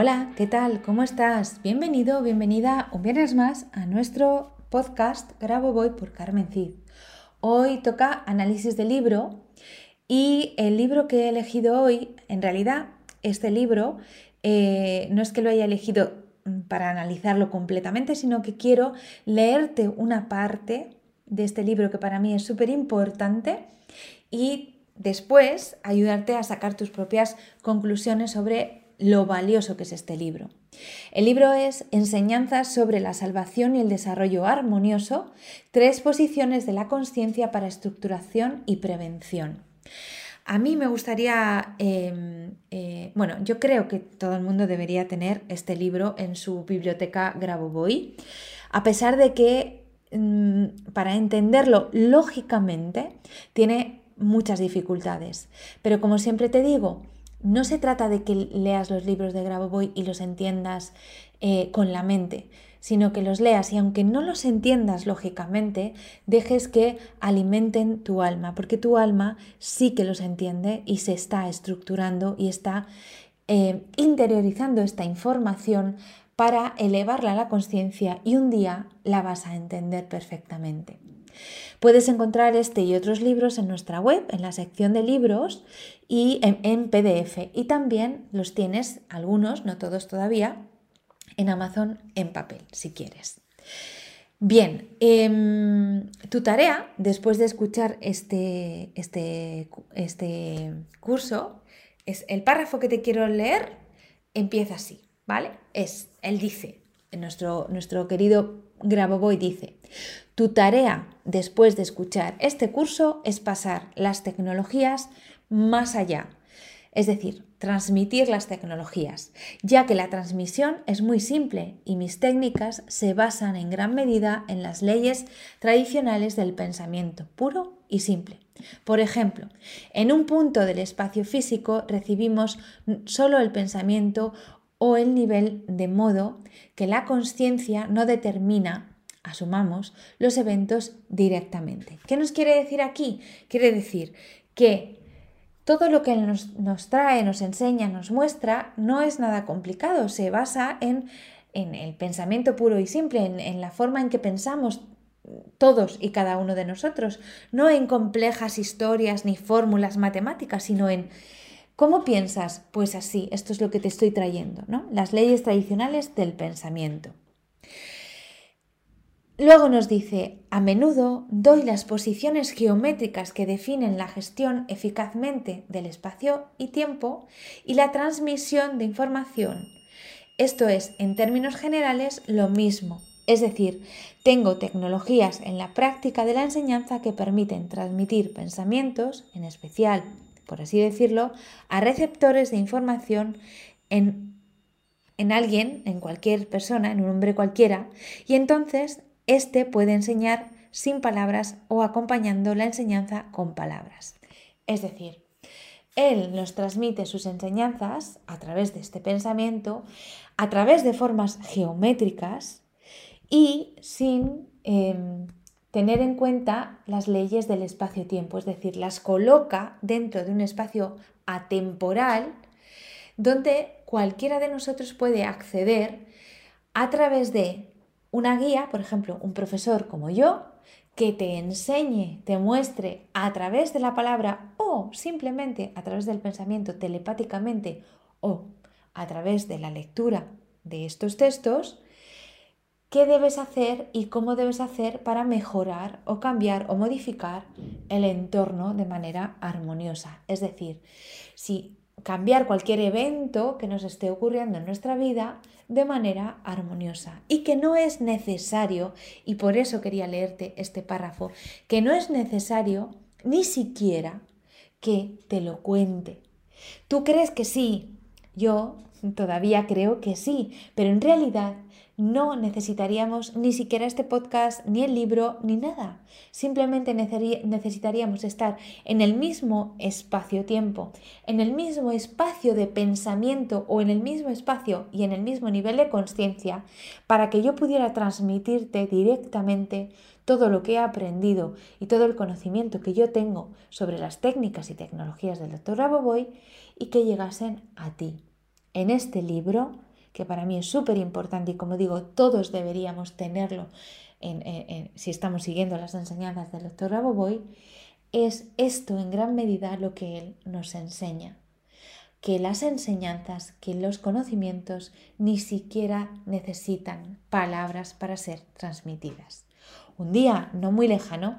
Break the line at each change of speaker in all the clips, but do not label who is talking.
Hola, ¿qué tal? ¿Cómo estás? Bienvenido, bienvenida un viernes más a nuestro podcast Grabo Voy por Carmen Cid. Hoy toca análisis de libro y el libro que he elegido hoy, en realidad, este libro eh, no es que lo haya elegido para analizarlo completamente, sino que quiero leerte una parte de este libro que para mí es súper importante y después ayudarte a sacar tus propias conclusiones sobre lo valioso que es este libro. El libro es Enseñanzas sobre la salvación y el desarrollo armonioso, tres posiciones de la conciencia para estructuración y prevención. A mí me gustaría, em, eh, bueno, yo creo que todo el mundo debería tener este libro en su biblioteca Grabovoi, a pesar de que mm, para entenderlo lógicamente tiene muchas dificultades. Pero como siempre te digo, no se trata de que leas los libros de Grabovoi y los entiendas eh, con la mente, sino que los leas y aunque no los entiendas lógicamente, dejes que alimenten tu alma, porque tu alma sí que los entiende y se está estructurando y está eh, interiorizando esta información para elevarla a la conciencia y un día la vas a entender perfectamente. Puedes encontrar este y otros libros en nuestra web, en la sección de libros y en, PDF. Y también los tienes, algunos, no todos todavía, en Amazon en papel, si quieres. Bien, em, tu tarea, después de escuchar este, este, este curso, es el párrafo que te quiero leer, empieza así, ¿vale? Es, él dice, nuestro, nuestro querido Grabovoi dice, tu tarea después de escuchar este curso es pasar las tecnologías más allá, es decir, transmitir las tecnologías, ya que la transmisión es muy simple y mis técnicas se basan en gran medida en las leyes tradicionales del pensamiento puro y simple. Por ejemplo, en un punto del espacio físico recibimos solo el pensamiento o el nivel de modo que la conciencia no determina asumamos los eventos directamente. ¿Qué nos quiere decir aquí? Quiere decir que todo lo que nos, trae, nos enseña, nos muestra, no es nada complicado, se basa en, el pensamiento puro y simple, en, en la forma en que pensamos todos y cada uno de nosotros, no en complejas historias ni fórmulas matemáticas, sino en ¿Cómo piensas? Pues así, esto es lo que te estoy trayendo, ¿no? Las leyes tradicionales del pensamiento. Luego nos dice, a menudo doy las posiciones geométricas que definen la gestión eficazmente del espacio y tiempo y la transmisión de información. Esto es, en términos generales, lo mismo. Es decir, tengo tecnologías en la práctica de la enseñanza que permiten transmitir pensamientos, en especial, por así decirlo, a receptores de información en, en alguien, en cualquier persona, en un hombre cualquiera, y entonces este puede enseñar sin palabras o acompañando la enseñanza con palabras. Es decir, él nos transmite sus enseñanzas a través de este pensamiento, a través de formas geométricas y sin em, tener en cuenta las leyes del espacio-tiempo, es decir, las coloca dentro de un espacio atemporal donde cualquiera de nosotros puede acceder a través de una guía, por ejemplo, un profesor como yo, que te enseñe, te muestre a través de la palabra o simplemente a través del pensamiento telepáticamente o a través de la lectura de estos textos, qué debes hacer y cómo debes hacer para mejorar o cambiar o modificar el entorno de manera armoniosa. Es decir, si cambiar cualquier evento que nos esté ocurriendo en nuestra vida de manera armoniosa y que no es necesario, y por eso quería leerte este párrafo, que no es necesario ni siquiera que te lo cuente. Tú crees que sí, yo todavía creo que sí, pero en realidad no necesitaríamos ni siquiera este podcast, ni el libro, ni nada. Simplemente necesitaríamos estar en el mismo espacio-tiempo, en el mismo espacio de pensamiento o en el mismo espacio y en el mismo nivel de conciencia para que yo pudiera transmitirte directamente todo lo que he aprendido y todo el conocimiento que yo tengo sobre las técnicas y tecnologías del Dr. Raboboy y que llegasen a ti. En este libro que para mí es súper importante y como digo, todos deberíamos tenerlo si estamos siguiendo las enseñanzas del doctor Raboboy, es esto en gran medida lo que él nos enseña. Que las enseñanzas, que los conocimientos ni siquiera necesitan palabras para ser transmitidas. Un día no muy lejano,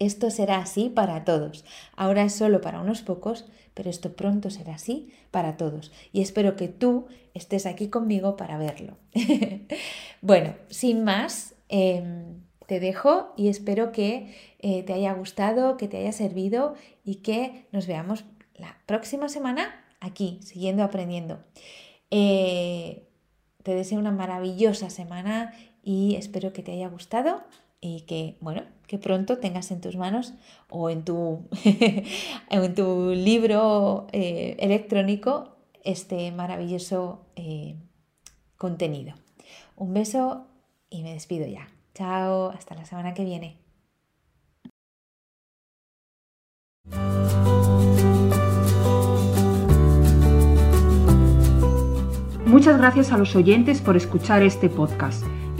esto será así para todos. Ahora es solo para unos pocos, pero esto pronto será así para todos. Y espero que tú estés aquí conmigo para verlo. bueno, sin más, em, te dejo y espero que eh, te haya gustado, que te haya servido y que nos veamos la próxima semana aquí, siguiendo aprendiendo. Eh, te deseo una maravillosa semana y espero que te haya gustado y que, bueno, que pronto tengas en tus manos o en tu, en tu libro eh, electrónico este maravilloso eh, contenido. Un beso y me despido ya. Chao, hasta la semana que viene.
Muchas gracias a los oyentes por escuchar este podcast.